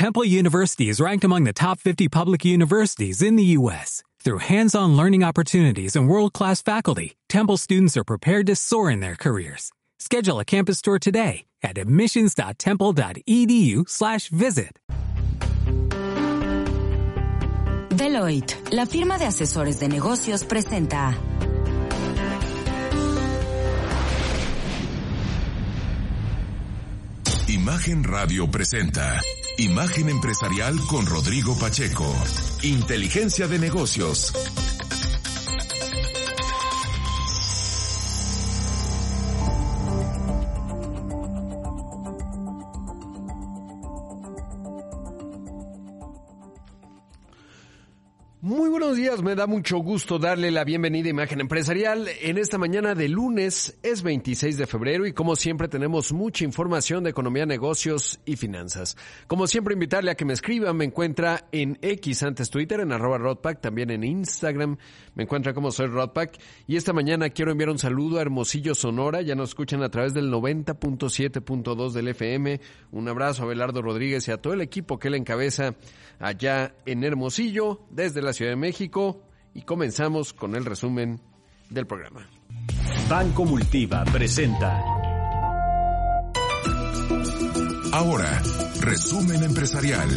Temple University is ranked among the top 50 public universities in the U.S. Through hands-on learning opportunities and world-class faculty, Temple students are prepared to soar in their careers. Schedule a campus tour today at admissions.temple.edu/visit. Deloitte, la firma de asesores de negocios, presenta. Imagen Radio presenta Imagen Empresarial con Rodrigo Pacheco. Inteligencia de negocios. Muy buenos días, me da mucho gusto darle la bienvenida a Imagen Empresarial. En esta mañana de lunes es 26 de febrero y como siempre tenemos mucha información de economía, negocios y finanzas. Como siempre invitarle a que me escriba, me encuentra en X antes Twitter, en arroba Rodpack, también en Instagram, me encuentra como soy Rodpack. Y esta mañana quiero enviar un saludo a Hermosillo Sonora, ya nos escuchan a través del 90.7.2 del FM. Un abrazo a Belardo Rodríguez y a todo el equipo que le encabeza allá en Hermosillo, desde la Ciudad de México, y comenzamos con el resumen del programa. Banco Multiva presenta. Ahora, resumen empresarial.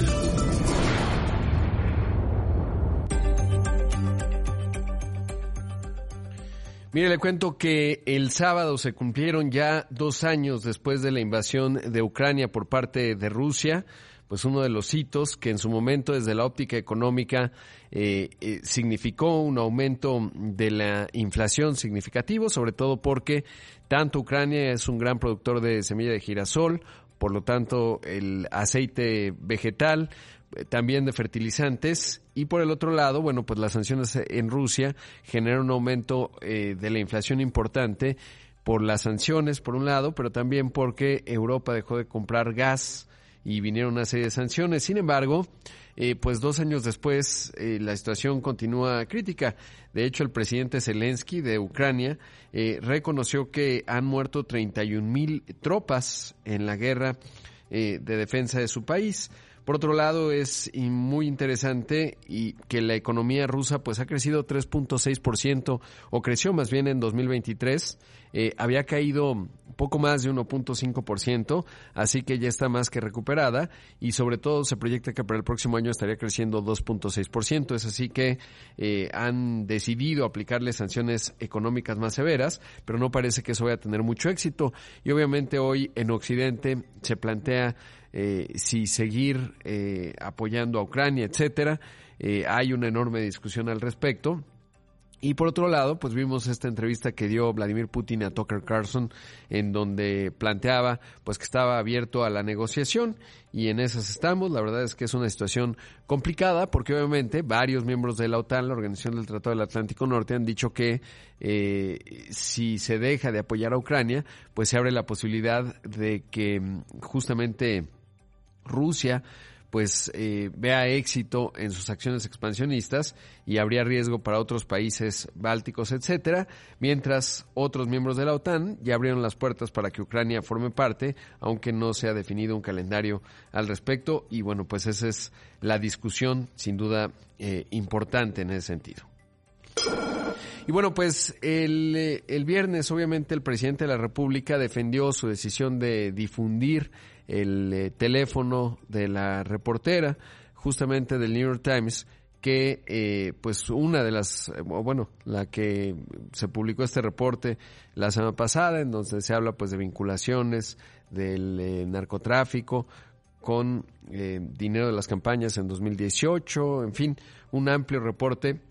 Mire, le cuento que el sábado se cumplieron ya dos años después de la invasión de Ucrania por parte de Rusia pues uno de los hitos que en su momento desde la óptica económica eh, eh, significó un aumento de la inflación significativo, sobre todo porque tanto Ucrania es un gran productor de semilla de girasol, por lo tanto el aceite vegetal, eh, también de fertilizantes y por el otro lado, bueno, pues las sanciones en Rusia generan un aumento de la inflación importante por las sanciones por un lado, pero también porque Europa dejó de comprar gas y vinieron una serie de sanciones. Sin embargo, eh, pues dos años después eh, la situación continúa crítica. De hecho, el presidente Zelensky de Ucrania eh, reconoció que han muerto 31 mil tropas en la guerra de defensa de su país. Por otro lado, es muy interesante y que la economía rusa pues ha crecido 3.6% o creció más bien en 2023. Eh, había caído poco más de 1.5%, así que ya está más que recuperada y sobre todo se proyecta que para el próximo año estaría creciendo 2.6%. Es así que eh, han decidido aplicarle sanciones económicas más severas, pero no parece que eso vaya a tener mucho éxito. Y obviamente hoy en Occidente se plantea eh, si seguir eh, apoyando a Ucrania, etcétera. Eh, hay una enorme discusión al respecto. Y por otro lado, pues vimos esta entrevista que dio Vladimir Putin a Tucker Carlson, en donde planteaba pues que estaba abierto a la negociación y en esas estamos. La verdad es que es una situación complicada porque obviamente varios miembros de la OTAN, la Organización del Tratado del Atlántico Norte, han dicho que eh, si se deja de apoyar a Ucrania, pues se abre la posibilidad de que mm, justamente Rusia pues eh, vea éxito en sus acciones expansionistas y habría riesgo para otros países bálticos, etcétera, mientras otros miembros de la OTAN ya abrieron las puertas para que Ucrania forme parte, aunque no se ha definido un calendario al respecto y bueno, pues esa es la discusión sin duda eh, importante en ese sentido. Y bueno, pues el, eh, el viernes obviamente el presidente de la República defendió su decisión de difundir el eh, teléfono de la reportera, justamente del New York Times, que eh, pues una de las, bueno, la que se publicó este reporte la semana pasada, en donde se habla pues de vinculaciones del eh, narcotráfico con dinero de las campañas en 2018, en fin, un amplio reporte.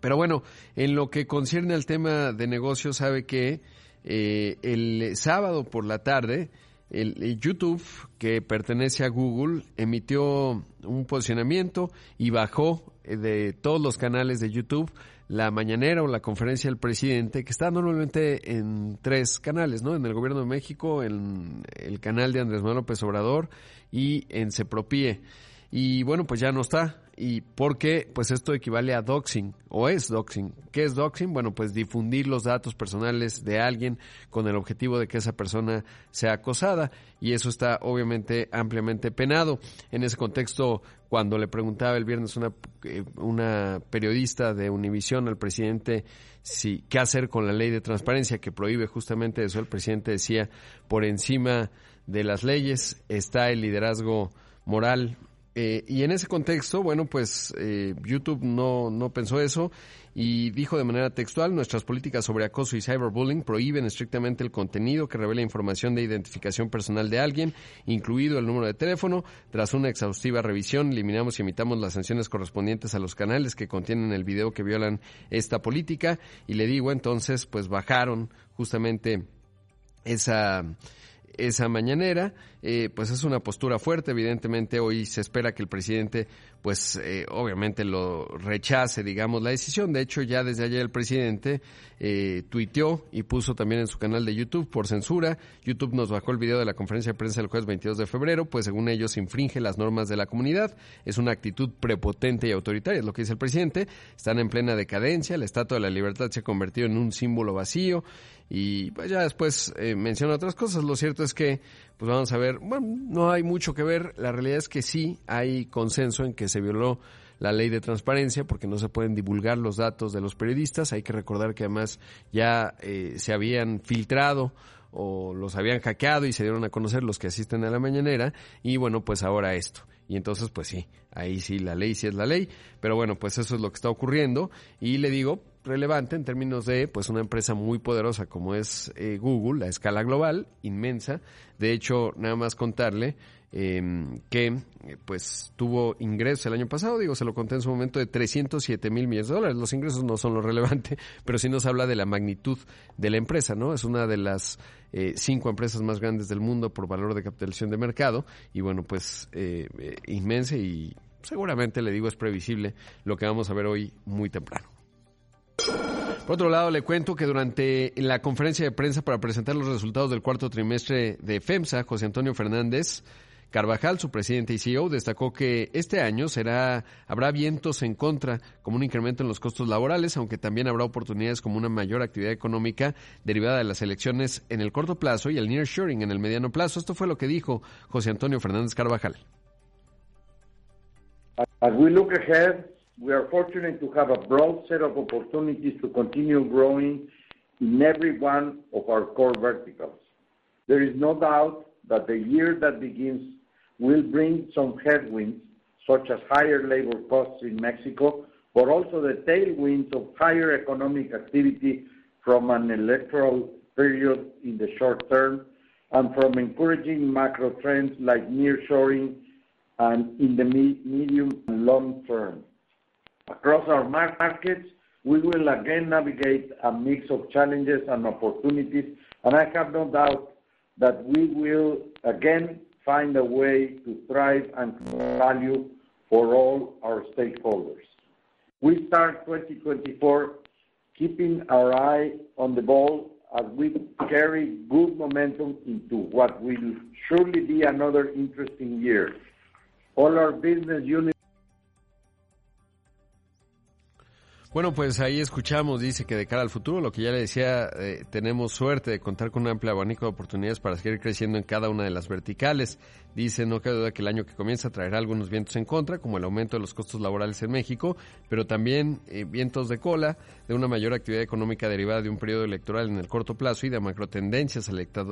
Pero bueno, en lo que concierne al tema de negocios, sabe que el sábado por la tarde, el, YouTube, que pertenece a Google, emitió un posicionamiento y bajó eh, de todos los canales de YouTube la mañanera o la conferencia del presidente, que está normalmente en tres canales, ¿no? En el Gobierno de México, en el canal de Andrés Manuel López Obrador y en Cepropie. Y bueno, pues ya no está. ¿Y por qué? Pues esto equivale a doxing o es doxing. ¿Qué es doxing? Bueno, pues difundir los datos personales de alguien con el objetivo de que esa persona sea acosada y eso está obviamente ampliamente penado. En ese contexto, cuando le preguntaba el viernes una, eh, una periodista de Univisión al presidente si qué hacer con la ley de transparencia que prohíbe justamente eso, el presidente decía, por encima de las leyes está el liderazgo moral eh, y en ese contexto, bueno, pues eh, YouTube no, no pensó eso y dijo de manera textual, nuestras políticas sobre acoso y cyberbullying prohíben estrictamente el contenido que revela información de identificación personal de alguien, incluido el número de teléfono. Tras una exhaustiva revisión, eliminamos y emitamos las sanciones correspondientes a los canales que contienen el video que violan esta política. Y le digo, entonces, pues bajaron justamente esa esa mañanera, eh, pues es una postura fuerte. Evidentemente hoy se espera que el presidente, pues eh, obviamente lo rechace, digamos, la decisión. De hecho, ya desde ayer el presidente eh, tuiteó y puso también en su canal de YouTube por censura. YouTube nos bajó el video de la conferencia de prensa el jueves 22 de febrero, pues según ellos infringe las normas de la comunidad. Es una actitud prepotente y autoritaria, es lo que dice el presidente. Están en plena decadencia, la Estatua de la Libertad se ha convertido en un símbolo vacío y pues ya después eh, menciona otras cosas. Lo cierto es que, pues vamos a ver, bueno, no hay mucho que ver. La realidad es que sí hay consenso en que se violó la ley de transparencia porque no se pueden divulgar los datos de los periodistas. Hay que recordar que además ya eh, se habían filtrado o los habían hackeado y se dieron a conocer los que asisten a la mañanera y bueno, pues ahora esto. Y entonces, pues sí, ahí sí la ley sí es la ley, pero bueno, pues eso es lo que está ocurriendo y le digo, relevante en términos de pues una empresa muy poderosa como es eh, Google, la escala global, inmensa. De hecho, nada más contarle em, que eh, pues tuvo ingresos el año pasado, digo, se lo conté en su momento, de 307 mil millones de dólares. Los ingresos no son lo relevante, pero sí nos habla de la magnitud de la empresa, ¿no? Es una de las eh, cinco empresas más grandes del mundo por valor de capitalización de mercado y bueno, pues inmensa y seguramente, le digo, es previsible lo que vamos a ver hoy muy temprano. Por otro lado, le cuento que durante la conferencia de prensa para presentar los resultados del cuarto trimestre de FEMSA, José Antonio Fernández Carvajal, su presidente y CEO, destacó que este año será habrá vientos en contra, como un incremento en los costos laborales, aunque también habrá oportunidades como una mayor actividad económica derivada de las elecciones en el corto plazo y el nearshoring en el mediano plazo. Esto fue lo que dijo José Antonio Fernández Carvajal. As we look ahead, we are fortunate to have a broad set of opportunities to continue growing in every one of our core verticals. There is no doubt that the year that begins will bring some headwinds, such as higher labor costs in Mexico, but also the tailwinds of higher economic activity from an electoral period in the short term and from encouraging macro trends like nearshoring and in the medium and long term. Across our markets, we will again navigate a mix of challenges and opportunities, and I have no doubt that we will again find a way to thrive and value for all our stakeholders. We start 2024 keeping our eye on the ball as we carry good momentum into what will surely be another interesting year. All our business units Bueno, pues ahí escuchamos, dice que de cara al futuro, lo que ya le decía, eh, tenemos suerte de contar con un amplio abanico de oportunidades para seguir creciendo en cada una de las verticales. Dice, no cabe duda que el año que comienza traerá algunos vientos en contra, como el aumento de los costos laborales en México, pero también eh, vientos de cola, de una mayor actividad económica derivada de un periodo electoral en el corto plazo y de macrotendencias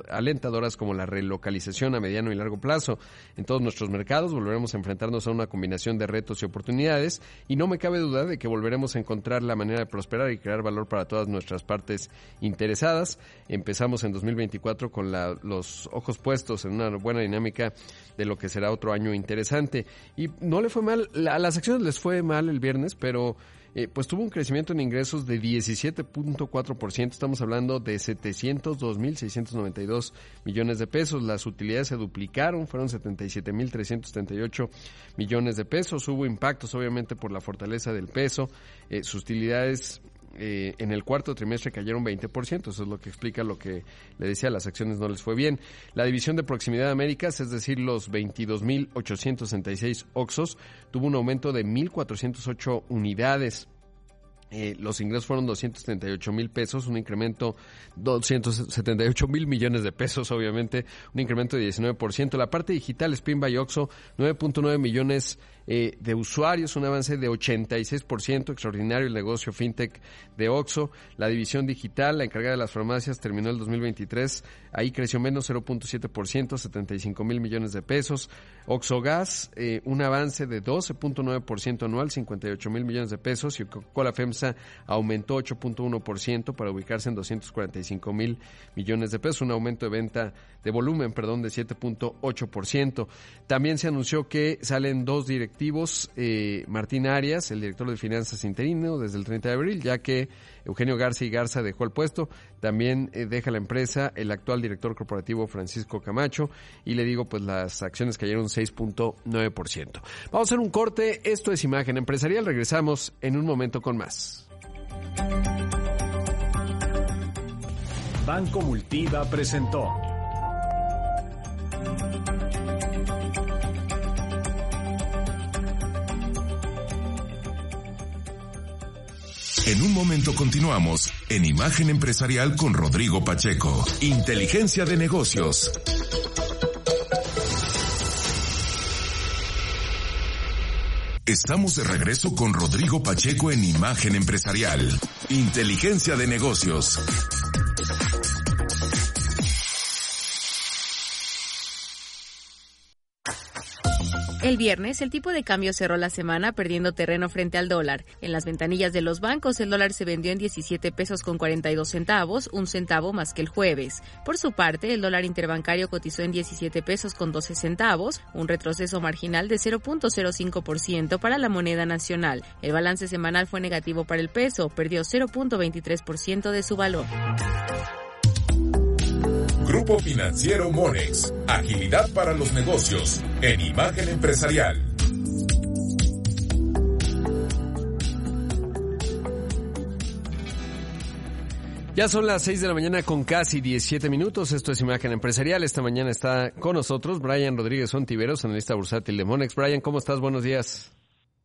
alentadoras como la relocalización a mediano y largo plazo. En todos nuestros mercados volveremos a enfrentarnos a una combinación de retos y oportunidades y no me cabe duda de que volveremos a encontrar la manera de prosperar y crear valor para todas nuestras partes interesadas. Empezamos en 2024 con los ojos puestos en una buena dinámica de lo que será otro año interesante. Y no le fue mal, a las acciones les fue mal el viernes, pero eh, pues tuvo un crecimiento en ingresos de 17.4%, estamos hablando de 702.692 millones de pesos, las utilidades se duplicaron, fueron 77.378 millones de pesos, hubo impactos obviamente por la fortaleza del peso, eh, sus utilidades eh, en el cuarto trimestre cayeron 20%. Eso es lo que explica lo que le decía, las acciones no les fue bien. La división de proximidad de Américas, es decir, los 22.866 Oxos, tuvo un aumento de 1.408 unidades. Eh, los ingresos fueron 238 mil pesos, un incremento 278 mil millones de pesos, obviamente, un incremento de 19%. La parte digital, Spin by Oxo, 9.9 millones eh, de usuarios, un avance de 86%, extraordinario el negocio fintech de Oxo. La división digital, la encargada de las farmacias, terminó el 2023, ahí creció menos 0.7%, 75 mil millones de pesos. Oxo Gas, eh, un avance de 12.9% anual, 58 mil millones de pesos. Y Coca-Cola FEMSA aumentó 8.1% para ubicarse en 245 mil millones de pesos, un aumento de venta de volumen, perdón, de 7.8%. También se anunció que salen dos eh, Martín Arias, el director de finanzas interino desde el 30 de abril, ya que Eugenio Garza y Garza dejó el puesto. También eh, deja la empresa el actual director corporativo Francisco Camacho y le digo, pues las acciones cayeron 6.9%. Vamos a hacer un corte. Esto es Imagen Empresarial. Regresamos en un momento con más. Banco Multiva presentó. En un momento continuamos en Imagen Empresarial con Rodrigo Pacheco. Inteligencia de negocios. Estamos de regreso con Rodrigo Pacheco en Imagen Empresarial. Inteligencia de negocios. El viernes, el tipo de cambio cerró la semana perdiendo terreno frente al dólar. En las ventanillas de los bancos, el dólar se vendió en 17 pesos con 42 centavos, un centavo más que el jueves. Por su parte, el dólar interbancario cotizó en 17 pesos con 12 centavos, un retroceso marginal de 0.05% para la moneda nacional. El balance semanal fue negativo para el peso, perdió 0.23% de su valor. Grupo Financiero Monex. Agilidad para los negocios. En Imagen Empresarial. Ya son las 6 de la mañana con casi 17 minutos. Esto es Imagen Empresarial. Esta mañana está con nosotros Brian Rodríguez Ontiveros, analista bursátil de Monex. Brian, ¿cómo estás? Buenos días.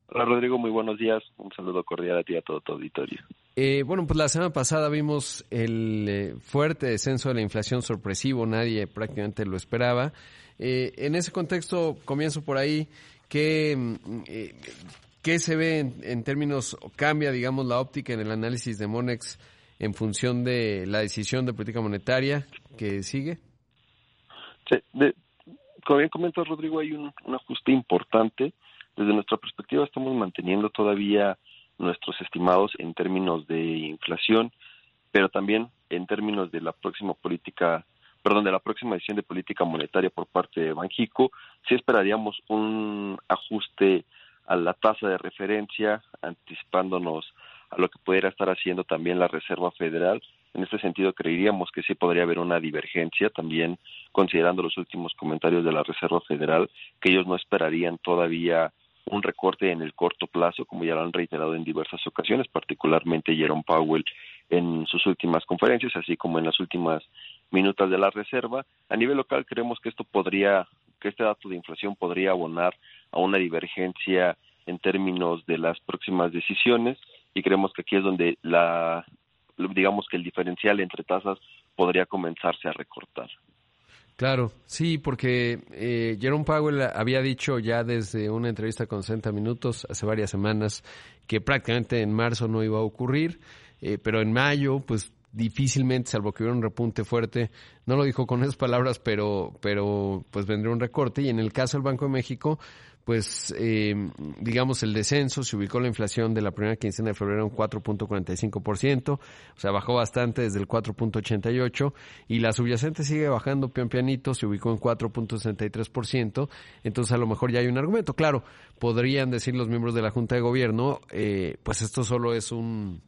Hola Rodrigo, muy buenos días. Un saludo cordial a ti y a todo tu auditorio. Eh, bueno, pues la semana pasada vimos el eh, fuerte descenso de la inflación sorpresivo, nadie prácticamente lo esperaba. Eh, en ese contexto, comienzo por ahí, ¿qué, mm, qué se ve en, términos, o cambia, digamos, la óptica en el análisis de Monex en función de la decisión de política monetaria que sigue? Sí, como bien comentas, Rodrigo, hay un ajuste importante desde nuestra perspectiva estamos manteniendo todavía nuestros estimados en términos de inflación, pero también en términos de la próxima política, perdón, de la próxima decisión de política monetaria por parte de Banjico, sí esperaríamos un ajuste a la tasa de referencia, anticipándonos a lo que pudiera estar haciendo también la Reserva Federal. En este sentido, creeríamos que sí podría haber una divergencia, también considerando los últimos comentarios de la Reserva Federal, que ellos no esperarían todavía un recorte en el corto plazo, como ya lo han reiterado en diversas ocasiones, particularmente Jerome Powell en sus últimas conferencias, así como en las últimas minutas de la reserva. A nivel local creemos que esto podría, que este dato de inflación podría abonar a una divergencia en términos de las próximas decisiones y creemos que aquí es donde la digamos que el diferencial entre tasas podría comenzarse a recortar. Claro, sí, porque eh, Jerome Powell había dicho ya desde una entrevista con 60 Minutos hace varias semanas que prácticamente en marzo no iba a ocurrir, eh, pero en mayo, pues difícilmente, salvo que hubiera un repunte fuerte, no lo dijo con esas palabras, pero, pero pues vendría un recorte. Y en el caso del Banco de México, pues eh, digamos el descenso, se ubicó la inflación de la primera quincena de febrero en 4.45%, o sea, bajó bastante desde el 4.88% y la subyacente sigue bajando pian pianito, se ubicó en 4.63%, entonces a lo mejor ya hay un argumento. Claro, podrían decir los miembros de la Junta de Gobierno, eh, pues esto solo es un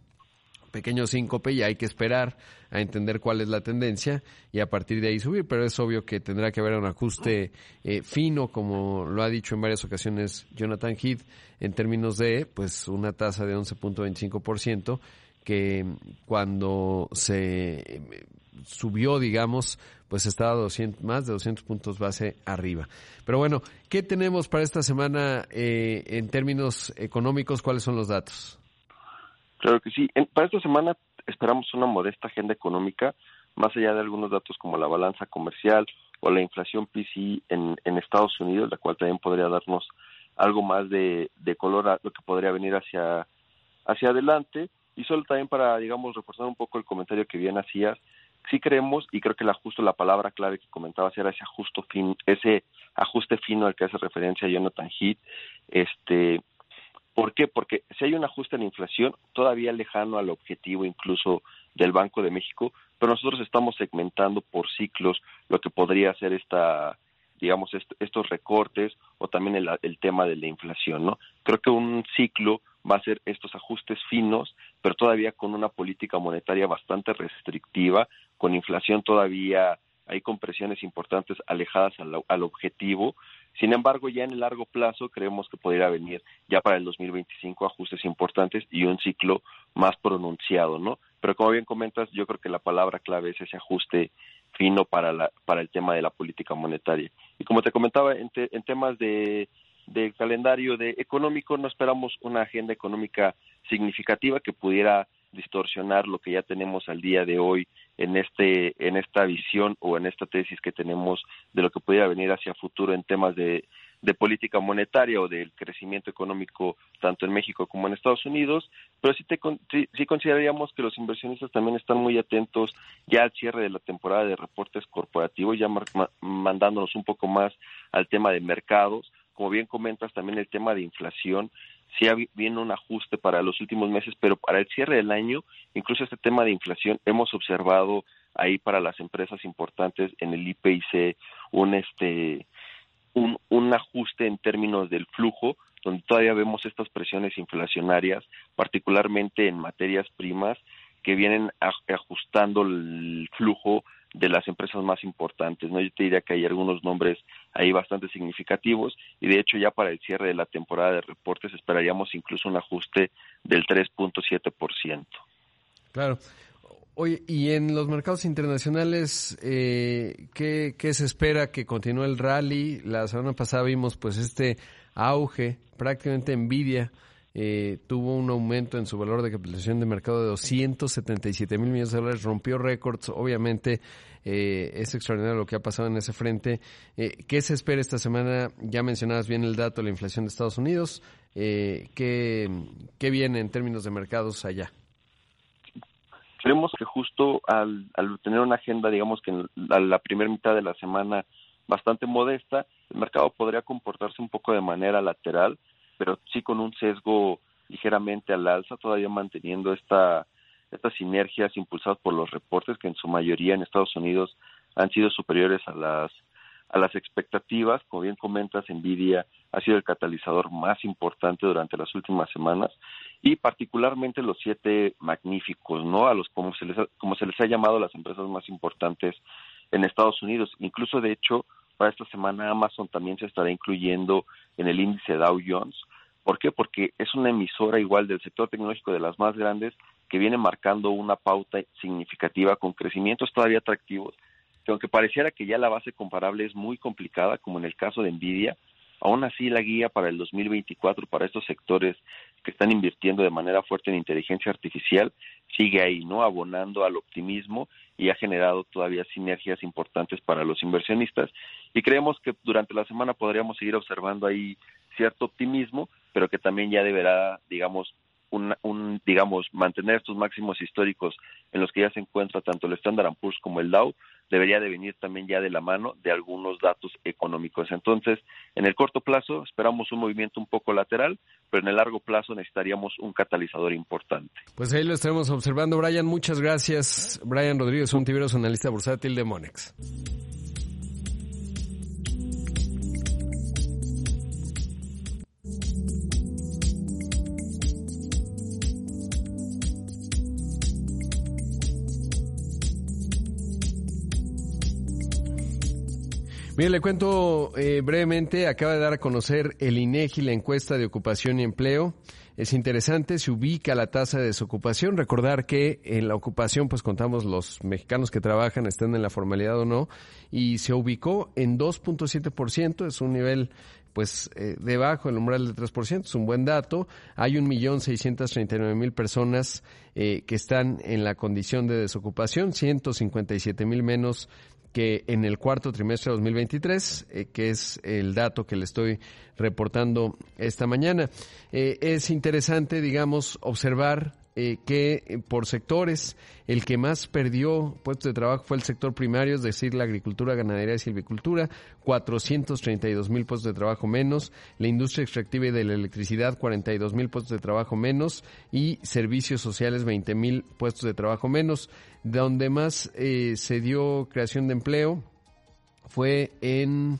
pequeño síncope y hay que esperar a entender cuál es la tendencia y a partir de ahí subir, pero es obvio que tendrá que haber un ajuste eh, fino, como lo ha dicho en varias ocasiones Jonathan Heath, en términos de pues una tasa de 11.25% que cuando se subió, digamos, pues estaba 200, más de 200 puntos base arriba. Pero bueno, ¿qué tenemos para esta semana eh, en términos económicos? ¿Cuáles son los datos? Claro que sí. para esta semana esperamos una modesta agenda económica, más allá de algunos datos como la balanza comercial o la inflación PCI en, en Estados Unidos, la cual también podría darnos algo más de, de color a lo que podría venir hacia, hacia adelante. Y solo también para, digamos, reforzar un poco el comentario que bien hacías, sí creemos, y creo que la, justo la palabra clave que comentabas era ese ajuste fin, ese ajuste fino al que hace referencia Jonathan Heath, este, ¿por qué? Porque si hay un ajuste en la inflación, todavía lejano al objetivo incluso del Banco de México, pero nosotros estamos segmentando por ciclos lo que podría ser esta digamos estos recortes o también el, tema de la inflación, ¿no? Creo que un ciclo va a ser estos ajustes finos, pero todavía con una política monetaria bastante restrictiva, con inflación todavía hay compresiones importantes alejadas al, al, objetivo. Sin embargo, ya en el largo plazo creemos que podría venir ya para el 2025 ajustes importantes y un ciclo más pronunciado, ¿no? Pero como bien comentas, yo creo que la palabra clave es ese ajuste fino para la para el tema de la política monetaria. Y como te comentaba en, te, en temas de del calendario de económico no esperamos una agenda económica significativa que pudiera distorsionar lo que ya tenemos al día de hoy en este en esta visión o en esta tesis que tenemos de lo que pudiera venir hacia futuro en temas de, de política monetaria o del crecimiento económico tanto en México como en Estados Unidos, pero sí, te, sí, consideraríamos que los inversionistas también están muy atentos ya al cierre de la temporada de reportes corporativos, ya mandándonos un poco más al tema de mercados, como bien comentas, también el tema de inflación, sí viene un ajuste para los últimos meses, pero para el cierre del año, incluso este tema de inflación, hemos observado ahí para las empresas importantes en el IPIC un este un, un ajuste en términos del flujo, donde todavía vemos estas presiones inflacionarias, particularmente en materias primas, que vienen ajustando el flujo de las empresas más importantes. ¿no? Yo te diría que hay algunos nombres ahí bastante significativos y de hecho ya para el cierre de la temporada de reportes esperaríamos incluso un ajuste del 3.7%. Claro. Oye, y en los mercados internacionales, eh, ¿qué, ¿qué se espera que continúe el rally? La semana pasada vimos pues este auge, prácticamente envidia eh, tuvo un aumento en su valor de capitalización de mercado de 277 mil millones de dólares, rompió récords, obviamente eh, es extraordinario lo que ha pasado en ese frente. Eh, ¿Qué se espera esta semana? Ya mencionabas bien el dato de la inflación de Estados Unidos. Eh, ¿qué, ¿Qué viene en términos de mercados allá? Creemos que justo al, tener una agenda, digamos que en la, la primera mitad de la semana bastante modesta, el mercado podría comportarse un poco de manera lateral, pero sí con un sesgo ligeramente al alza, todavía manteniendo esta, estas sinergias impulsadas por los reportes que en su mayoría en Estados Unidos han sido superiores a las a las expectativas, como bien comentas, Nvidia ha sido el catalizador más importante durante las últimas semanas y particularmente los siete magníficos, ¿no? A los como se les como se les ha llamado las empresas más importantes en Estados Unidos. Incluso de hecho, para esta semana Amazon también se estará incluyendo en el índice Dow Jones. ¿Por qué? Porque es una emisora igual del sector tecnológico de las más grandes que viene marcando una pauta significativa con crecimientos todavía atractivos, que aunque pareciera que ya la base comparable es muy complicada, como en el caso de Nvidia, aún así la guía para el 2024 para estos sectores que están invirtiendo de manera fuerte en inteligencia artificial sigue ahí, ¿no? Abonando al optimismo y ha generado todavía sinergias importantes para los inversionistas y creemos que durante la semana podríamos seguir observando ahí cierto optimismo, pero que también ya deberá, digamos, un, un, digamos, mantener estos máximos históricos en los que ya se encuentra tanto el Standard Poor's como el Dow, debería de venir también ya de la mano de algunos datos económicos. Entonces, en el corto plazo esperamos un movimiento un poco lateral, pero en el largo plazo necesitaríamos un catalizador importante. Pues ahí lo estaremos observando. Brian, muchas gracias. Brian Rodríguez, un tiberos analista bursátil de Monex. Bien, le cuento eh, brevemente, acaba de dar a conocer el INEGI la encuesta de ocupación y empleo. Es interesante, se ubica la tasa de desocupación. Recordar que en la ocupación, pues contamos los mexicanos que trabajan, estén en la formalidad o no, y se ubicó en 2.7%, es un nivel pues eh, debajo del umbral del 3%, es un buen dato. Hay un millón seiscientos treinta y nueve mil personas eh, que están en la condición de desocupación, 157 mil menos que en el cuarto trimestre de 2023, eh, que es el dato que le estoy reportando esta mañana. Eh, es interesante, digamos, observar eh, que eh, por sectores el que más perdió puestos de trabajo fue el sector primario, es decir, la agricultura, ganadería y silvicultura, 432 mil puestos de trabajo menos, la industria extractiva y de la electricidad, 42 mil puestos de trabajo menos y servicios sociales, 20 mil puestos de trabajo menos. Donde más eh, se dio creación de empleo fue en...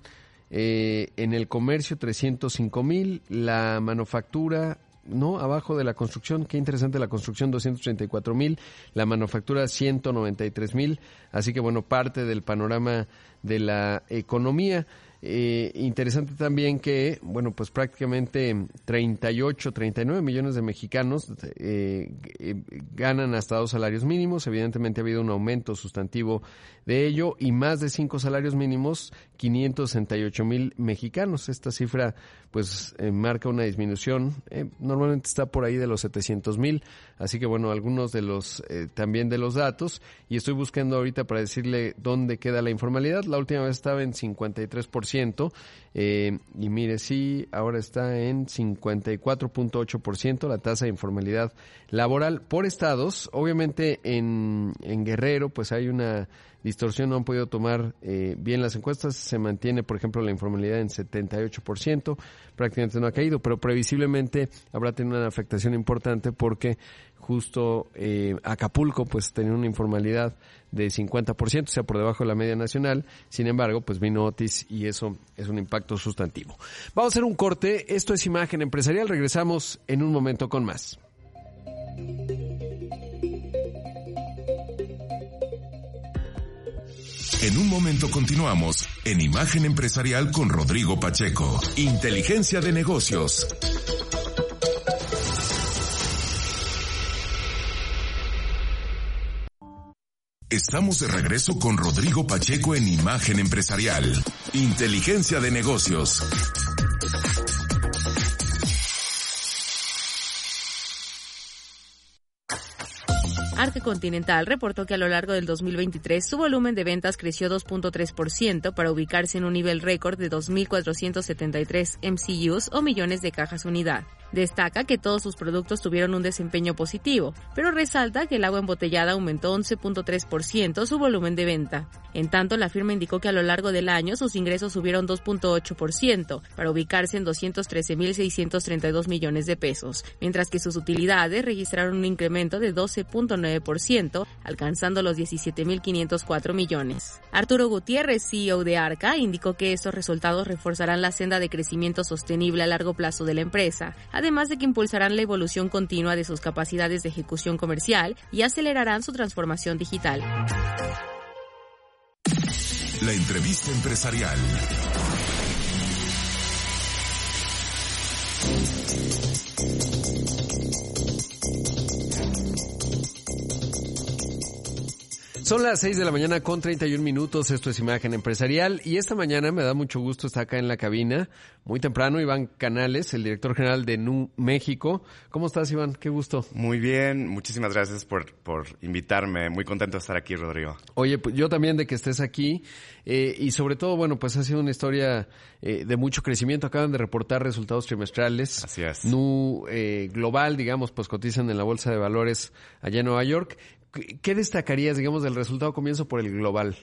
en el comercio 305 mil, la manufactura no abajo de la construcción, qué interesante la construcción 234 mil, la manufactura 193 mil, así que bueno, parte del panorama de la economía. Eh, interesante también que, bueno, pues prácticamente 38, 39 millones de mexicanos eh, eh, ganan hasta dos salarios mínimos. Evidentemente ha habido un aumento sustantivo de ello y más de cinco salarios mínimos, 568 mil mexicanos. Esta cifra, pues, marca una disminución. normalmente está por ahí de los 700 mil. Así que, bueno, algunos de los, también de los datos. Y estoy buscando ahorita para decirle dónde queda la informalidad. La última vez estaba en 53%. Eh, y mire, sí, ahora está en 54.8% la tasa de informalidad laboral por estados. Obviamente en, en Guerrero pues hay una distorsión, no han podido tomar eh, bien las encuestas. Se mantiene, por ejemplo, la informalidad en 78%, prácticamente no ha caído, pero previsiblemente habrá tenido una afectación importante porque justo eh, Acapulco pues tenía una informalidad de 50%, o sea, por debajo de la media nacional. Sin embargo, pues vino Otis y eso es un impacto sustantivo. Vamos a hacer un corte. Esto es Imagen Empresarial. Regresamos en un momento con más. En un momento continuamos en Imagen Empresarial con Rodrigo Pacheco. Inteligencia de negocios. Estamos de regreso con Rodrigo Pacheco en Imagen Empresarial. Inteligencia de negocios. Arca Continental reportó que a lo largo del 2023 su volumen de ventas creció 2.3% para ubicarse en un nivel récord de 2.473 MCUs o millones de cajas unidad. Destaca que todos sus productos tuvieron un desempeño positivo, pero resalta que el agua embotellada aumentó 11.3% su volumen de venta. En tanto, la firma indicó que a lo largo del año sus ingresos subieron 2.8% para ubicarse en 213.632 millones de pesos, mientras que sus utilidades registraron un incremento de 12.9%, alcanzando los 17.504 millones. Arturo Gutiérrez, CEO de Arca, indicó que estos resultados reforzarán la senda de crecimiento sostenible a largo plazo de la empresa, además de que impulsarán la evolución continua de sus capacidades de ejecución comercial y acelerarán su transformación digital. La entrevista empresarial. Son las 6 de la mañana con 31 minutos, esto es Imagen Empresarial y esta mañana me da mucho gusto estar acá en la cabina, muy temprano, Iván Canales, el director general de NU México. ¿Cómo estás Iván? Qué gusto. Muy bien, muchísimas gracias por, por invitarme, muy contento de estar aquí Rodrigo. Oye, pues yo también de que estés aquí eh, y sobre todo, bueno, pues ha sido una historia eh, de mucho crecimiento, acaban de reportar resultados trimestrales. Así es. NU eh, Global, digamos, pues cotizan en la Bolsa de Valores allá en Nueva York. ¿Qué destacarías, digamos, del resultado? Comienzo por el global.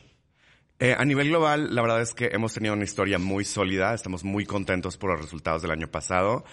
Eh, a nivel global, la verdad es que hemos tenido una historia muy sólida. Estamos muy contentos por los resultados del año pasado.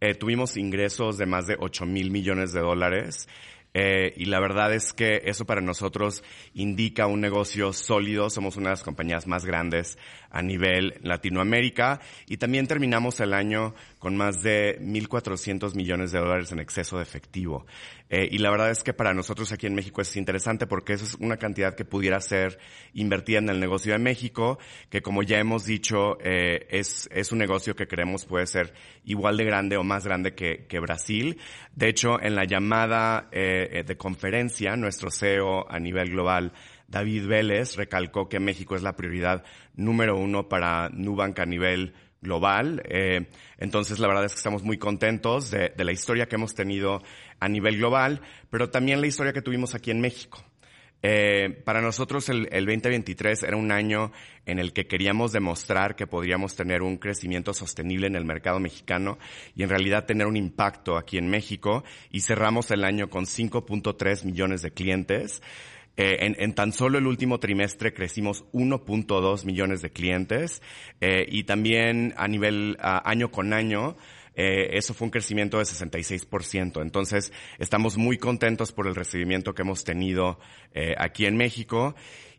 Eh, tuvimos ingresos de más de 8 mil millones de dólares. Eh, y la verdad es que eso para nosotros indica un negocio sólido. Somos una de las compañías más grandes a nivel Latinoamérica y también terminamos el año con más de 1.400 millones de dólares en exceso de efectivo. Eh, y la verdad es que para nosotros aquí en México es interesante porque eso es una cantidad que pudiera ser invertida en el negocio de México, que como ya hemos dicho, eh, es, es un negocio que creemos puede ser igual de grande o más grande que, que Brasil. De hecho, en la llamada eh, de conferencia, nuestro CEO a nivel global, David Vélez, recalcó que México es la prioridad número uno para Nubank a nivel global. Eh, entonces, la verdad es que estamos muy contentos de, la historia que hemos tenido a nivel global, pero también la historia que tuvimos aquí en México. Eh, para nosotros el, 2023 era un año en el que queríamos demostrar que podríamos tener un crecimiento sostenible en el mercado mexicano y en realidad tener un impacto aquí en México y cerramos el año con 5.3 millones de clientes. Eh, en, tan solo el último trimestre crecimos 1.2 millones de clientes eh, y también a nivel año con año eh, eso fue un crecimiento de 66%. Entonces estamos muy contentos por el recibimiento que hemos tenido aquí en México.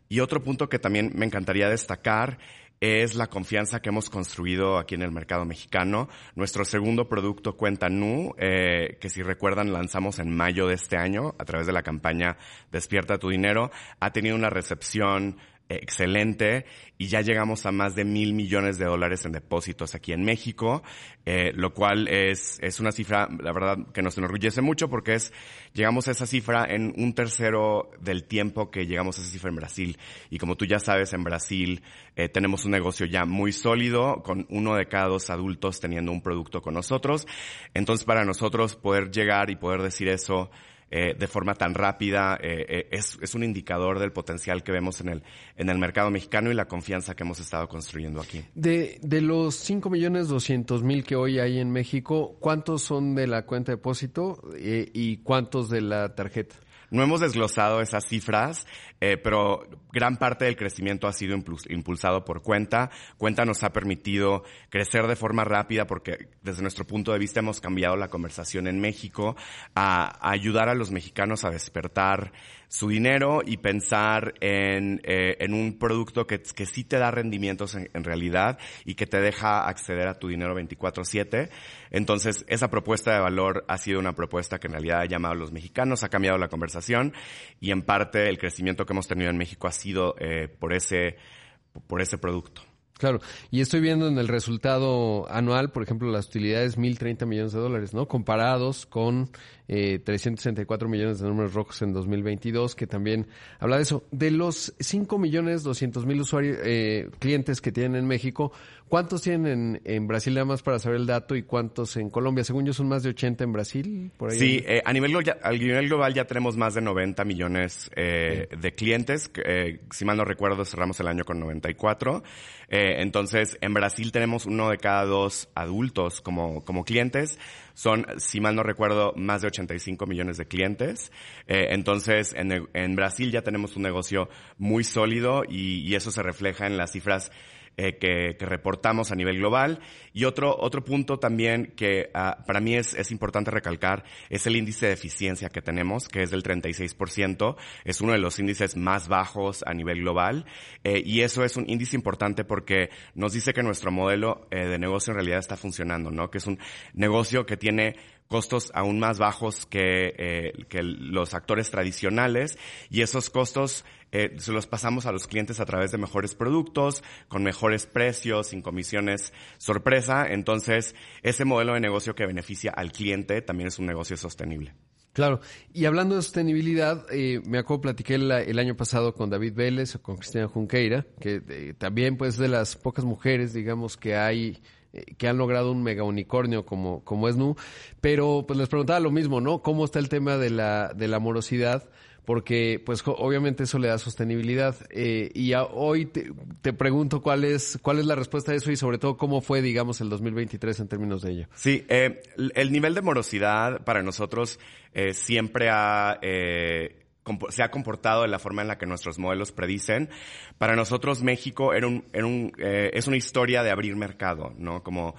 Y otro punto que también me encantaría destacar es la confianza que hemos construido aquí en el mercado mexicano. Nuestro segundo producto, Cuenta Nu, eh, que si recuerdan lanzamos en mayo de este año a través de la campaña Despierta tu dinero, ha tenido una recepción excelente y ya llegamos a más de mil millones de dólares en depósitos aquí en México, eh, lo cual es, es una cifra, la verdad, que nos enorgullece mucho porque es, llegamos a esa cifra en un tercero del tiempo que llegamos a esa cifra en Brasil. Y como tú ya sabes, en Brasil eh, tenemos un negocio ya muy sólido, con uno de cada dos adultos teniendo un producto con nosotros. Entonces, para nosotros poder llegar y poder decir eso, eh, de forma tan rápida eh, eh, es, es, un indicador del potencial que vemos en el, en el mercado mexicano y la confianza que hemos estado construyendo aquí. De, de los 5 millones 200 mil que hoy hay en México, ¿cuántos son de la cuenta de depósito y cuántos de la tarjeta? No hemos desglosado esas cifras, eh, pero gran parte del crecimiento ha sido impulsado por Cuenta. Cuenta nos ha permitido crecer de forma rápida porque desde nuestro punto de vista hemos cambiado la conversación en México a ayudar a los mexicanos a despertar su dinero y pensar en, eh, en un producto que, que, sí te da rendimientos en, realidad y que te deja acceder a tu dinero 24/7. Entonces, esa propuesta de valor ha sido una propuesta que en realidad ha llamado a los mexicanos, ha cambiado la conversación y en parte el crecimiento que hemos tenido en México ha sido eh, por, ese, por ese producto. Claro, y estoy viendo en el resultado anual, por ejemplo, las utilidades 1.030 millones de dólares, ¿no? Comparados con eh, 364 millones de números rojos en 2022, que también habla de eso. De los 5 millones 200 mil usuarios, eh, clientes que tienen en México, ¿cuántos tienen en, Brasil, nada más para saber el dato, y cuántos en Colombia? Según yo, son más de 80 en Brasil, por ahí. Sí, eh, a, nivel, a nivel global ya tenemos más de 90 millones eh, de clientes. Eh, si mal no recuerdo, cerramos el año con 94. Eh, entonces, en Brasil tenemos uno de cada dos adultos como, como clientes. Son, si mal no recuerdo, más de 85 millones de clientes. Entonces, en, en, Brasil ya tenemos un negocio muy sólido y, y eso se refleja en las cifras eh, que, que, reportamos a nivel global. Y otro, otro punto también que uh, para mí es, es importante recalcar es el índice de eficiencia que tenemos, que es del 36%. Es uno de los índices más bajos a nivel global. Eh, y eso es un índice importante porque nos dice que nuestro modelo eh, de negocio en realidad está funcionando, ¿no? Que es un negocio que tiene costos aún más bajos que, eh, que los actores tradicionales y esos costos eh, se los pasamos a los clientes a través de mejores productos, con mejores precios, sin comisiones sorpresa. Entonces, ese modelo de negocio que beneficia al cliente también es un negocio sostenible. Claro, y hablando de sostenibilidad, eh, me acuerdo, platiqué el, año pasado con David Vélez, con Cristina Junqueira, que eh, también pues de las pocas mujeres, digamos, que hay que han logrado un mega unicornio como, como es Nu, pero pues les preguntaba lo mismo, ¿no? ¿Cómo está el tema de la, de la morosidad? Porque pues obviamente eso le da sostenibilidad. Eh, y hoy te, te, pregunto cuál es, cuál es la respuesta a eso y sobre todo cómo fue, digamos, el 2023 en términos de ello. Sí, eh, el nivel de morosidad para nosotros eh, siempre ha... Se ha comportado de la forma en la que nuestros modelos predicen. Para nosotros México era un, era un, eh, es una historia de abrir mercado, ¿no? Como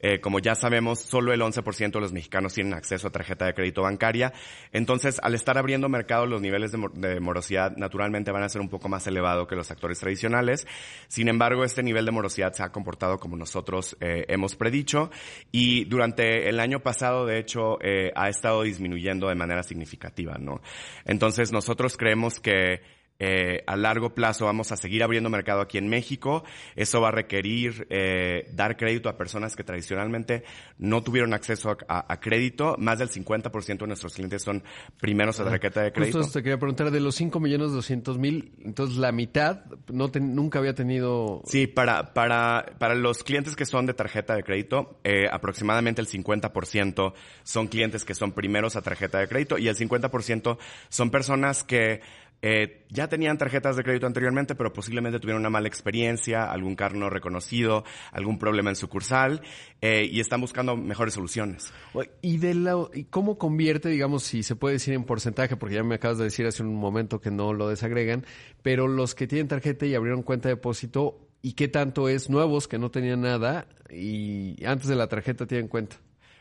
Eh, como ya sabemos, solo el 11% de los mexicanos tienen acceso a tarjeta de crédito bancaria. Entonces, al estar abriendo mercado, los niveles de, morosidad naturalmente van a ser un poco más elevados que los actores tradicionales. Sin embargo, este nivel de morosidad se ha comportado como nosotros eh, hemos predicho y durante el año pasado, de hecho, eh, ha estado disminuyendo de manera significativa, ¿no? Entonces, nosotros creemos que eh, a largo plazo vamos a seguir abriendo mercado aquí en México. Eso va a requerir eh, dar crédito a personas que tradicionalmente no tuvieron acceso a, crédito. Más del 50% de nuestros clientes son primeros a tarjeta de crédito. Justo te quería preguntar, de los 5 millones 200 mil, entonces la mitad no nunca había tenido... Sí, para, para, para los clientes que son de tarjeta de crédito, eh, aproximadamente el 50% son clientes que son primeros a tarjeta de crédito y el 50% son personas que eh, ya tenían tarjetas de crédito anteriormente, pero posiblemente tuvieron una mala experiencia, algún carro no reconocido, algún problema en sucursal, eh, y están buscando mejores soluciones. ¿Y, de la, ¿Y cómo convierte, digamos, si se puede decir en porcentaje, porque ya me acabas de decir hace un momento que no lo desagregan, pero los que tienen tarjeta y abrieron cuenta de depósito, ¿y qué tanto es nuevos que no tenían nada y antes de la tarjeta tienen cuenta?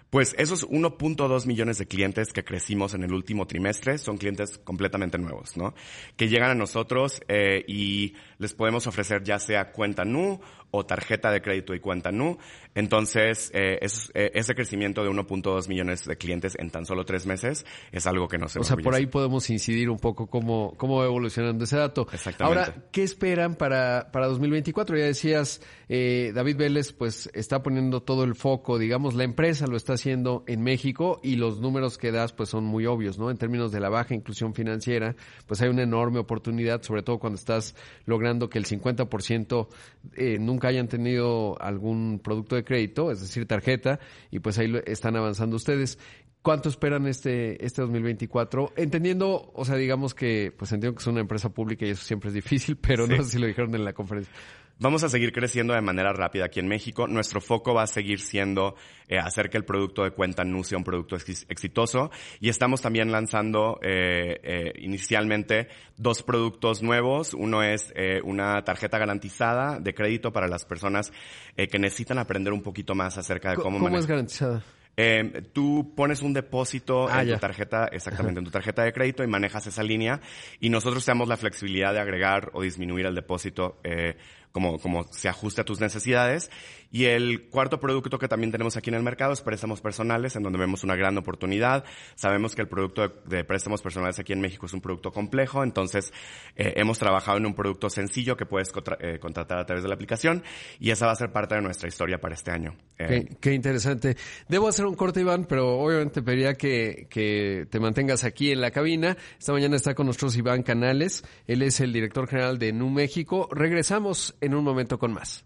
Pues esos 1.2 millones de clientes que crecimos en el último trimestre son clientes completamente nuevos, ¿no? Que llegan a nosotros eh, y les podemos ofrecer ya sea cuenta NU o tarjeta de crédito y cuenta NU. Entonces, eh, eh, ese crecimiento de 1.2 millones de clientes en tan solo tres meses es algo que nos O sea, por ahí podemos incidir un poco cómo, cómo va evolucionando ese dato. Exactamente. Ahora, ¿qué esperan para, para 2024? Ya decías, eh, David Vélez, pues está poniendo todo el foco, digamos, la empresa lo está haciendo en México y los números que das, pues son muy obvios, ¿no? En términos de la baja inclusión financiera, pues hay una enorme oportunidad, sobre todo cuando estás logrando que el 50% eh, nunca nunca hayan tenido algún producto de crédito, es decir, tarjeta, y pues ahí están avanzando ustedes. ¿Cuánto esperan este, este 2024? Entendiendo, o sea, digamos que, pues entiendo que es una empresa pública y eso siempre es difícil, pero no sé si lo dijeron en la conferencia. Vamos a seguir creciendo de manera rápida aquí en México. Nuestro foco va a seguir siendo eh, hacer que el producto de cuenta NU sea un producto exitoso. Y estamos también lanzando eh, eh, inicialmente dos productos nuevos. Uno es eh, una tarjeta garantizada de crédito para las personas eh, que necesitan aprender un poquito más acerca de cómo, ¿Cómo es garantizada? Eh, tú pones un depósito ah, en tu tarjeta, exactamente, en tu tarjeta de crédito y manejas esa línea y nosotros te damos la flexibilidad de agregar o disminuir el depósito eh, como, como se ajuste a tus necesidades. Y el cuarto producto que también tenemos aquí en el mercado es préstamos personales, en donde vemos una gran oportunidad. Sabemos que el producto de, préstamos personales aquí en México es un producto complejo, entonces eh, hemos trabajado en un producto sencillo que puedes eh, contratar a través de la aplicación y esa va a ser parte de nuestra historia para este año. Eh, qué, interesante. Debo hacer un corte, Iván, pero obviamente pediría que, que te mantengas aquí en la cabina. Esta mañana está con nosotros Iván Canales. Él es el director general de Nu México. Regresamos en un momento con más.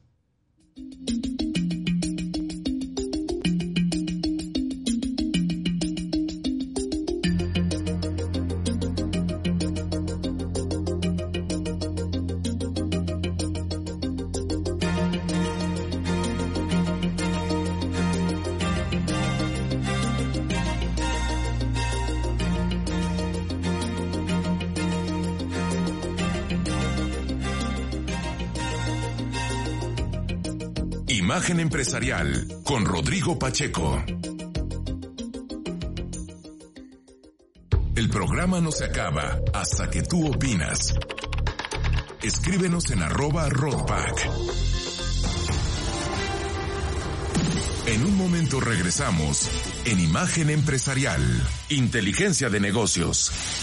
Imagen Empresarial con Rodrigo Pacheco. El programa no se acaba hasta que tú opinas. Escríbenos en arroba Rodpack. En un momento regresamos en Imagen Empresarial, Inteligencia de Negocios.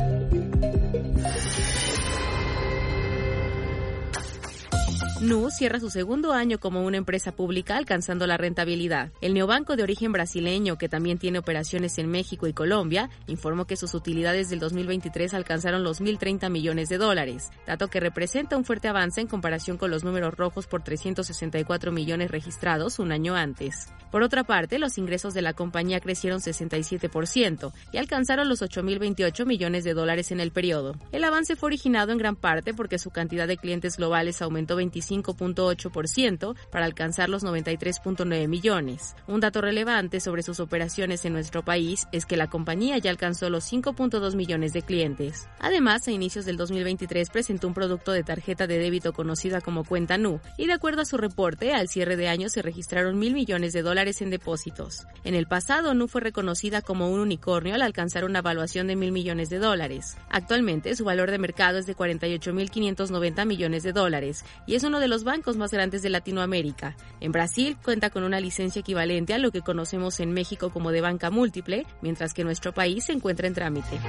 Nu cierra su segundo año como una empresa pública alcanzando la rentabilidad. El neobanco de origen brasileño, que también tiene operaciones en México y Colombia, informó que sus utilidades del 2023 alcanzaron los 1.030 millones de dólares, dato que representa un fuerte avance en comparación con los números rojos por 364 millones registrados un año antes. Por otra parte, los ingresos de la compañía crecieron 67% y alcanzaron los 8.028 millones de dólares en el periodo. El avance fue originado en gran parte porque su cantidad de clientes globales aumentó 25 5.8% para alcanzar los 93.9 millones. Un dato relevante sobre sus operaciones en nuestro país es que la compañía ya alcanzó los 5.2 millones de clientes. Además, a inicios del 2023 presentó un producto de tarjeta de débito conocida como cuenta NU y de acuerdo a su reporte, al cierre de año se registraron mil millones de dólares en depósitos. En el pasado, NU fue reconocida como un unicornio al alcanzar una evaluación de mil millones de dólares. Actualmente, su valor de mercado es de 48.590 millones de dólares y es uno de los bancos más grandes de Latinoamérica. En Brasil cuenta con una licencia equivalente a lo que conocemos en México como de banca múltiple, mientras que nuestro país se encuentra en trámite.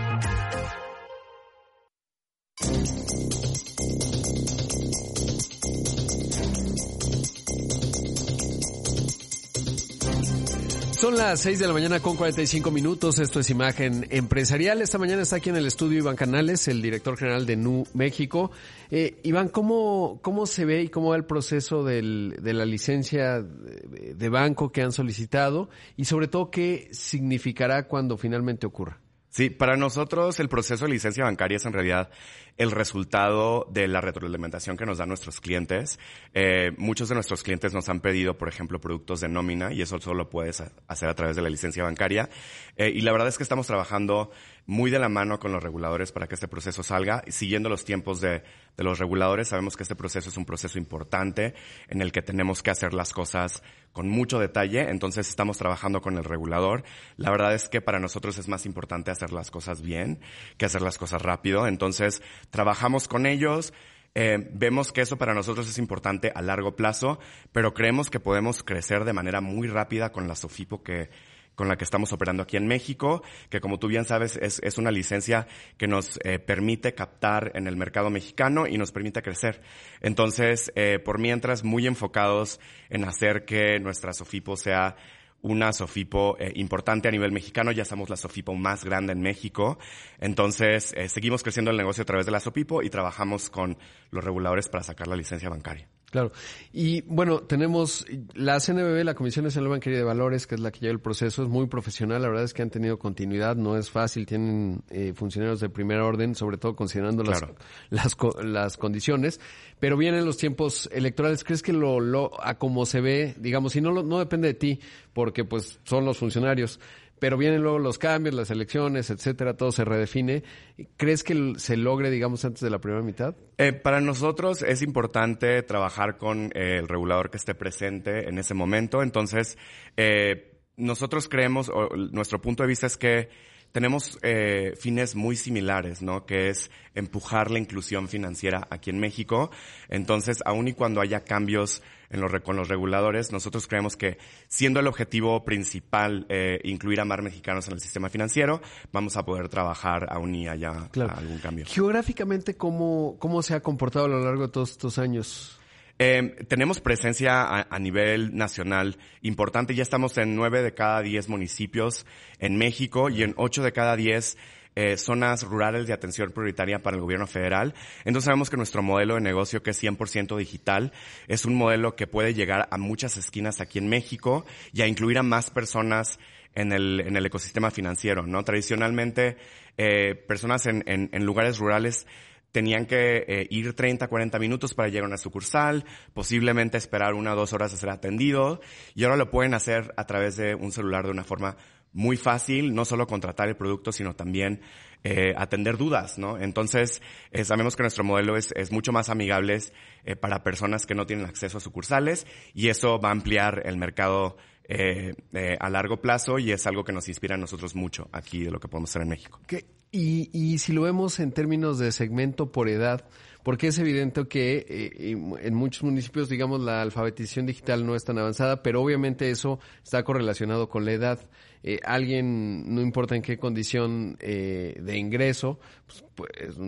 Son las 6 de la mañana con 45 minutos. Esto es Imagen Empresarial. Esta mañana está aquí en el estudio Iván Canales, el director general de NU México. Eh, Iván, ¿cómo, ¿cómo se ve y cómo va el proceso de la licencia de banco que han solicitado? Y sobre todo, ¿qué significará cuando finalmente ocurra? Sí, para nosotros el proceso de licencia bancaria es en realidad el resultado de la retroalimentación que nos dan nuestros clientes. Eh, muchos de nuestros clientes nos han pedido, por ejemplo, productos de nómina y eso solo lo puedes hacer a través de la licencia bancaria. Eh, y la verdad es que estamos trabajando muy de la mano con los reguladores para que este proceso salga, siguiendo los tiempos de, de los reguladores. Sabemos que este proceso es un proceso importante en el que tenemos que hacer las cosas con mucho detalle, entonces estamos trabajando con el regulador. La verdad es que para nosotros es más importante hacer las cosas bien que hacer las cosas rápido, entonces trabajamos con ellos. Eh, vemos que eso para nosotros es importante a largo plazo, pero creemos que podemos crecer de manera muy rápida con la Sofipo que, con la que estamos operando aquí en México, que como tú bien sabes es, es una licencia que nos eh, permite captar en el mercado mexicano y nos permite crecer. Entonces, eh, por mientras, muy enfocados en hacer que nuestra Sofipo sea una Sofipo eh, importante a nivel mexicano, ya somos la Sofipo más grande en México, entonces eh, seguimos creciendo el negocio a través de la Sofipo y trabajamos con los reguladores para sacar la licencia bancaria. Claro. Y bueno, tenemos la CNBB, la Comisión Nacional Bancaria de Valores, que es la que lleva el proceso, es muy profesional, la verdad es que han tenido continuidad, no es fácil, tienen eh, funcionarios de primer orden, sobre todo considerando las, las, las condiciones, pero vienen los tiempos electorales, ¿crees que lo, lo a como se ve, digamos, y no, no depende de ti, porque pues son los funcionarios, pero vienen luego los cambios, las elecciones, etcétera, todo se redefine. ¿Crees que se logre, digamos, antes de la primera mitad? Eh, para nosotros es importante trabajar con eh, el regulador que esté presente en ese momento. Entonces, eh, nosotros creemos, o nuestro punto de vista es que tenemos eh, fines muy similares, ¿no? Que es empujar la inclusión financiera aquí en México. Entonces, aun y cuando haya cambios en los, con los reguladores, nosotros creemos que siendo el objetivo principal eh, incluir a más mexicanos en el sistema financiero, vamos a poder trabajar aún y haya algún cambio. Geográficamente, ¿cómo, ¿cómo se ha comportado a lo largo de todos estos años? Eh, tenemos presencia a, nivel nacional importante. Ya estamos en nueve de cada diez municipios en México y en ocho de cada diez eh, zonas rurales de atención prioritaria para el gobierno federal. Entonces sabemos que nuestro modelo de negocio, que es 100% digital, es un modelo que puede llegar a muchas esquinas aquí en México y a incluir a más personas en el, en el ecosistema financiero, ¿no? Tradicionalmente, eh, personas en, en lugares rurales tenían que eh, ir 30, 40 minutos para llegar a una sucursal, posiblemente esperar una o dos horas a ser atendido, y ahora lo pueden hacer a través de un celular de una forma muy fácil, no solo contratar el producto, sino también eh, atender dudas, ¿no? Entonces, eh, sabemos que nuestro modelo es, es mucho más amigable para personas que no tienen acceso a sucursales y eso va a ampliar el mercado eh, eh, a largo plazo y es algo que nos inspira a nosotros mucho aquí de lo que podemos hacer en México. Y, y si lo vemos en términos de segmento por edad, porque es evidente que eh, en muchos municipios, digamos, la alfabetización digital no es tan avanzada, pero obviamente eso está correlacionado con la edad. Eh, alguien, no importa en qué condición eh, de ingreso, pues, pues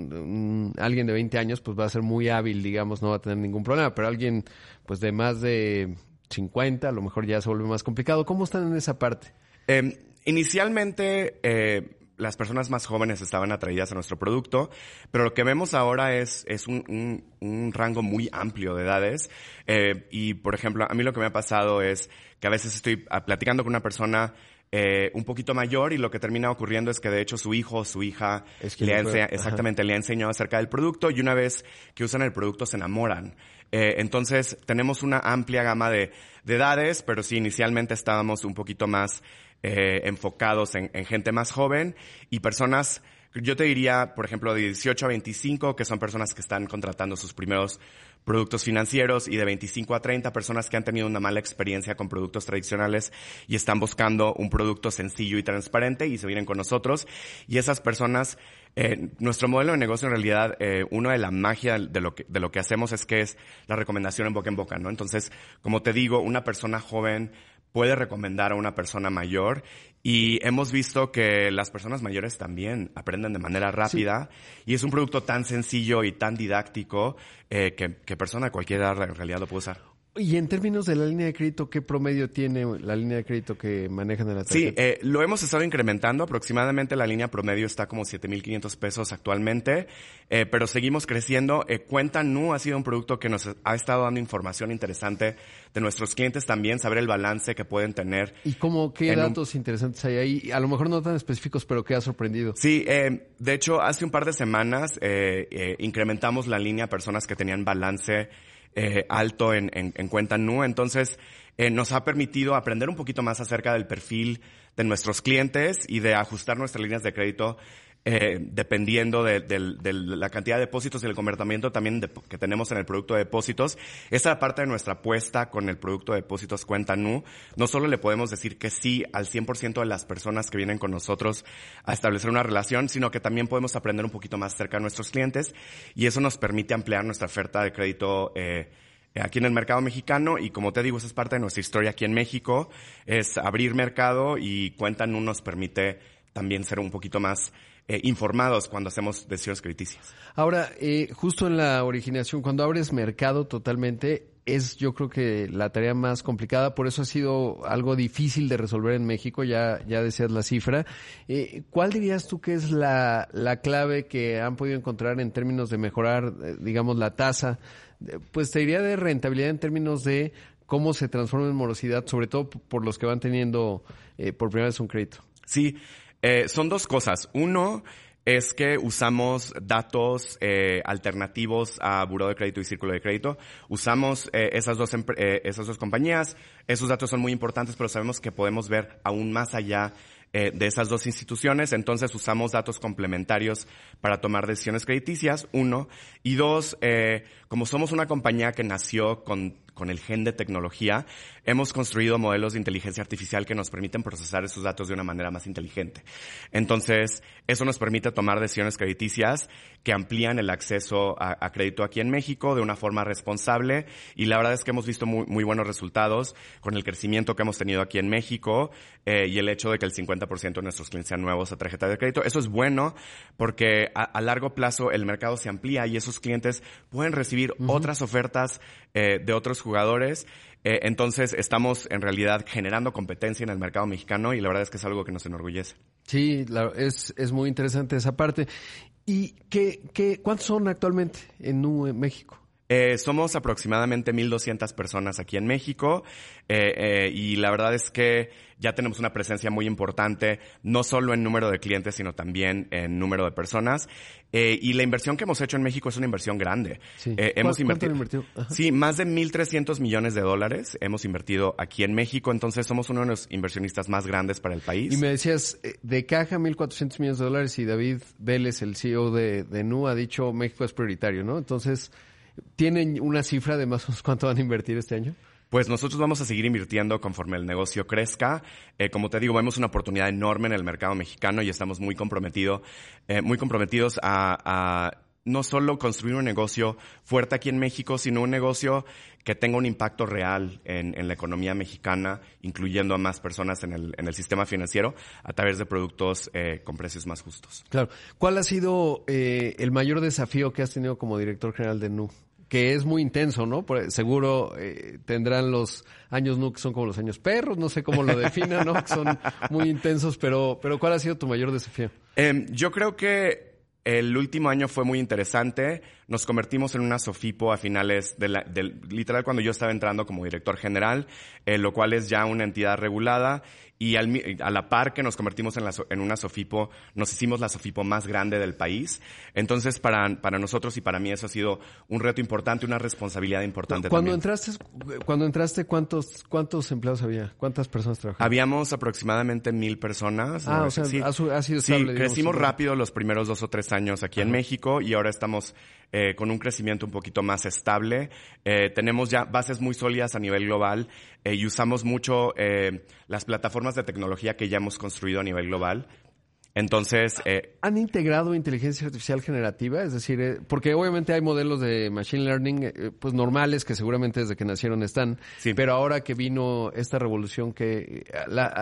alguien de 20 años pues va a ser muy hábil, digamos, no va a tener ningún problema, pero alguien pues de más de 50 a lo mejor ya se vuelve más complicado. ¿Cómo están en esa parte? Eh, inicialmente, eh, las personas más jóvenes estaban atraídas a nuestro producto, pero lo que vemos ahora es, es un, un, un rango muy amplio de edades. Eh, y, por ejemplo, a mí lo que me ha pasado es que a veces estoy platicando con una persona eh, un poquito mayor y lo que termina ocurriendo es que de hecho su hijo o su hija es que le ha exactamente le ha enseñado acerca del producto y una vez que usan el producto se enamoran. Eh, entonces, tenemos una amplia gama de, edades, pero sí, inicialmente estábamos un poquito más eh, enfocados en, en gente más joven y personas yo te diría, por ejemplo, de 18 a 25, que son personas que están contratando sus primeros productos financieros, y de 25 a 30, personas que han tenido una mala experiencia con productos tradicionales y están buscando un producto sencillo y transparente y se vienen con nosotros. Y esas personas, eh, nuestro modelo de negocio en realidad, eh, una de la magia de lo, que, de lo que hacemos es que es la recomendación en boca en boca, ¿no? Entonces, como te digo, una persona joven puede recomendar a una persona mayor y hemos visto que las personas mayores también aprenden de manera rápida y es un producto tan sencillo y tan didáctico eh, que, que persona cualquiera en realidad lo puede usar. Y en términos de la línea de crédito, ¿qué promedio tiene la línea de crédito que manejan en la tarjeta? Sí, eh, lo hemos estado incrementando. Aproximadamente la línea promedio está como 7.500 pesos actualmente, eh, pero seguimos creciendo. Eh, Cuenta Nu ha sido un producto que nos ha estado dando información interesante de nuestros clientes también, saber el balance que pueden tener. ¿Y cómo, qué datos interesantes hay ahí? A lo mejor no tan específicos, pero ¿qué ha sorprendido? Sí, eh, de hecho, hace un par de semanas eh, incrementamos la línea a personas que tenían balance eh, alto en, en, en, cuenta NU. Entonces, eh, nos ha permitido aprender un poquito más acerca del perfil de nuestros clientes y de ajustar nuestras líneas de crédito eh, dependiendo de, la cantidad de depósitos y el convertimiento también que tenemos en el producto de depósitos. Esa parte de nuestra apuesta con el producto de depósitos cuenta NU. No solo le podemos decir que sí al 100% de las personas que vienen con nosotros a establecer una relación, sino que también podemos aprender un poquito más cerca de nuestros clientes y eso nos permite ampliar nuestra oferta de crédito eh, aquí en el mercado mexicano y como te digo, esa es parte de nuestra historia aquí en México, es abrir mercado y Cuenta NU nos permite también ser un poquito más eh, informados cuando hacemos decisiones crediticias. Ahora, eh, justo en la originación, cuando abres mercado totalmente, es yo creo que la tarea más complicada, por eso ha sido algo difícil de resolver en México, ya, ya decías la cifra. Eh, ¿Cuál dirías tú que es la, la clave que han podido encontrar en términos de mejorar, digamos, la tasa? Pues te diría de rentabilidad en términos de cómo se transforma en morosidad, sobre todo por los que van teniendo por primera vez un crédito. Sí, eh, son dos cosas. Uno es que usamos datos eh, alternativos a Buró de Crédito y Círculo de Crédito. Usamos eh, esas, dos esas dos compañías. Esos datos son muy importantes, pero sabemos que podemos ver aún más allá de esas dos instituciones. Entonces usamos datos complementarios para tomar decisiones crediticias, uno. Y dos, como somos una compañía que nació con con el gen de tecnología, hemos construido modelos de inteligencia artificial que nos permiten procesar esos datos de una manera más inteligente. Entonces, eso nos permite tomar decisiones crediticias que amplían el acceso a, crédito aquí en México de una forma responsable y la verdad es que hemos visto muy, buenos resultados con el crecimiento que hemos tenido aquí en México eh, y el hecho de que el 50% de nuestros clientes sean nuevos a tarjeta de crédito. Eso es bueno porque a, largo plazo el mercado se amplía y esos clientes pueden recibir otras ofertas eh, de otros jugadores. Eh, entonces estamos en realidad generando competencia en el mercado mexicano y la verdad es que es algo que nos enorgullece. Sí, es, es muy interesante esa parte. ¿Y qué, qué, cuántos son actualmente en en México? Eh, somos aproximadamente 1.200 personas aquí en México eh, eh, y la verdad es que ya tenemos una presencia muy importante, no solo en número de clientes, sino también en número de personas. y la inversión que hemos hecho en México es una inversión grande. Sí. hemos invertido. Sí, más de 1.300 millones de dólares hemos invertido aquí en México, entonces somos uno de los inversionistas más grandes para el país. Y me decías, de caja 1.400 millones de dólares y David Vélez, el CEO de, de NU, ha dicho México es prioritario, ¿no? Entonces... ¿Tienen una cifra de más o menos cuánto van a invertir este año? Pues nosotros vamos a seguir invirtiendo conforme el negocio crezca. Eh, como te digo, vemos una oportunidad enorme en el mercado mexicano y estamos muy comprometidos, eh, muy comprometidos a, no solo construir un negocio fuerte aquí en México, sino un negocio que tenga un impacto real en, la economía mexicana, incluyendo a más personas en el, en el sistema financiero a través de productos eh, con precios más justos. Claro. ¿Cuál ha sido el mayor desafío que has tenido como director general de NU? Que es muy intenso, ¿no? seguro eh, tendrán los años NU que son como los años perros, no sé cómo lo definan, ¿no? Que son muy intensos, pero, pero ¿cuál ha sido tu mayor desafío? Em, yo creo que el último año fue muy interesante. Nos convertimos en una Sofipo a finales de, literal cuando yo estaba entrando como director general, eh, lo cual es ya una entidad regulada y a la par que nos convertimos en, la, en una Sofipo, nos hicimos la Sofipo más grande del país. Entonces, para, para nosotros y para mí eso ha sido un reto importante, una responsabilidad importante cuando también. Entraste, cuando entraste, ¿cuántos, ¿cuántos empleados había? ¿Cuántas personas trabajaban? Habíamos aproximadamente mil personas. Ah, o sea, ha, sido estable. Sí, crecimos rápido los primeros dos o tres años aquí en México y ahora estamos eh, con un crecimiento un poquito más estable. Eh, tenemos ya bases muy sólidas a nivel global eh, y usamos mucho las plataformas de tecnología que ya hemos construido a nivel global. Entonces, eh, ¿han integrado inteligencia artificial generativa? Es decir, eh, porque obviamente hay modelos de machine learning, eh, pues normales que seguramente desde que nacieron están, sí. pero ahora que vino esta revolución que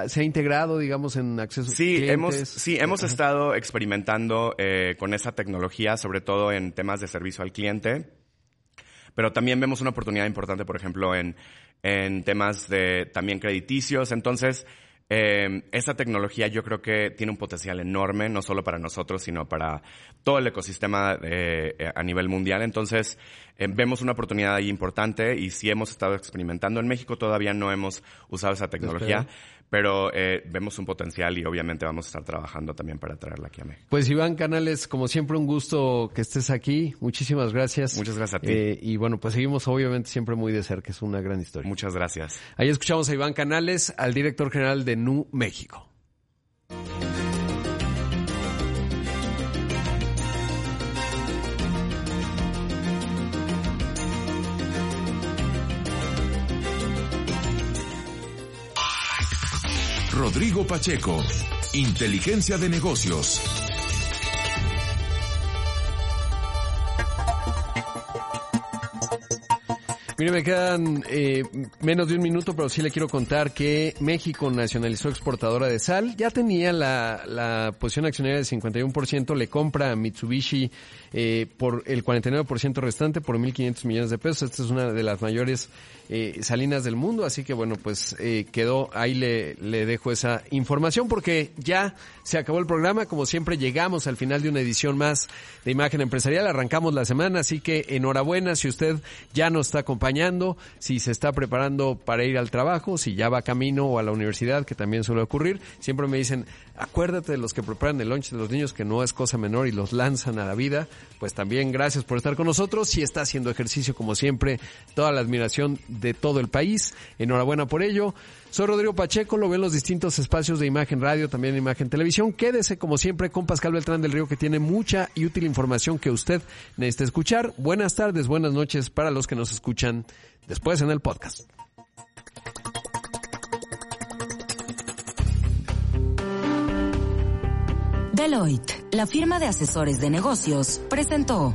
se ha integrado, digamos, en acceso. Sí, clientes. hemos, sí, hemos estado experimentando con esa tecnología, sobre todo en temas de servicio al cliente, pero también vemos una oportunidad importante, por ejemplo, en en temas de también crediticios. Entonces, eh, esta tecnología yo creo que tiene un potencial enorme, no solo para nosotros, sino para todo el ecosistema eh, a nivel mundial. Entonces, eh, vemos una oportunidad ahí importante y sí hemos estado experimentando. En México todavía no hemos usado esa tecnología, pero eh, vemos un potencial y obviamente vamos a estar trabajando también para traerla aquí a México. Pues Iván Canales, como siempre un gusto que estés aquí. Muchísimas gracias. Muchas gracias a ti. Eh, y bueno, pues seguimos obviamente siempre muy de cerca, es una gran historia. Muchas gracias. Ahí escuchamos a Iván Canales, al director general de Nu México. Rodrigo Pacheco, Inteligencia de Negocios. Mire, me quedan eh, menos de un minuto, pero sí le quiero contar que México nacionalizó exportadora de sal. Ya tenía la, posición accionaria del 51%, le compra a Mitsubishi eh, por el 49% restante por 1.500 millones de pesos. Esta es una de las mayores eh, salinas del mundo, así que bueno, pues eh, quedó, ahí le, le dejo esa información porque ya se acabó el programa. Como siempre, llegamos al final de una edición más de Imagen Empresarial. Arrancamos la semana, así que enhorabuena si usted ya nos está acompañando si se está preparando para ir al trabajo, si ya va camino o a la universidad, que también suele ocurrir. Siempre me dicen, acuérdate de los que preparan el lunch de los niños, que no es cosa menor y los lanzan a la vida. Pues también gracias por estar con nosotros. Si está haciendo ejercicio, como siempre, toda la admiración de todo el país. Enhorabuena por ello. Soy Rodrigo Pacheco, lo veo en los distintos espacios de Imagen Radio, también Imagen Televisión. Quédese como siempre con Pascal Beltrán del Río que tiene mucha y útil información que usted necesita escuchar. Buenas tardes, buenas noches para los que nos escuchan después en el podcast. Deloitte, la firma de asesores de negocios, presentó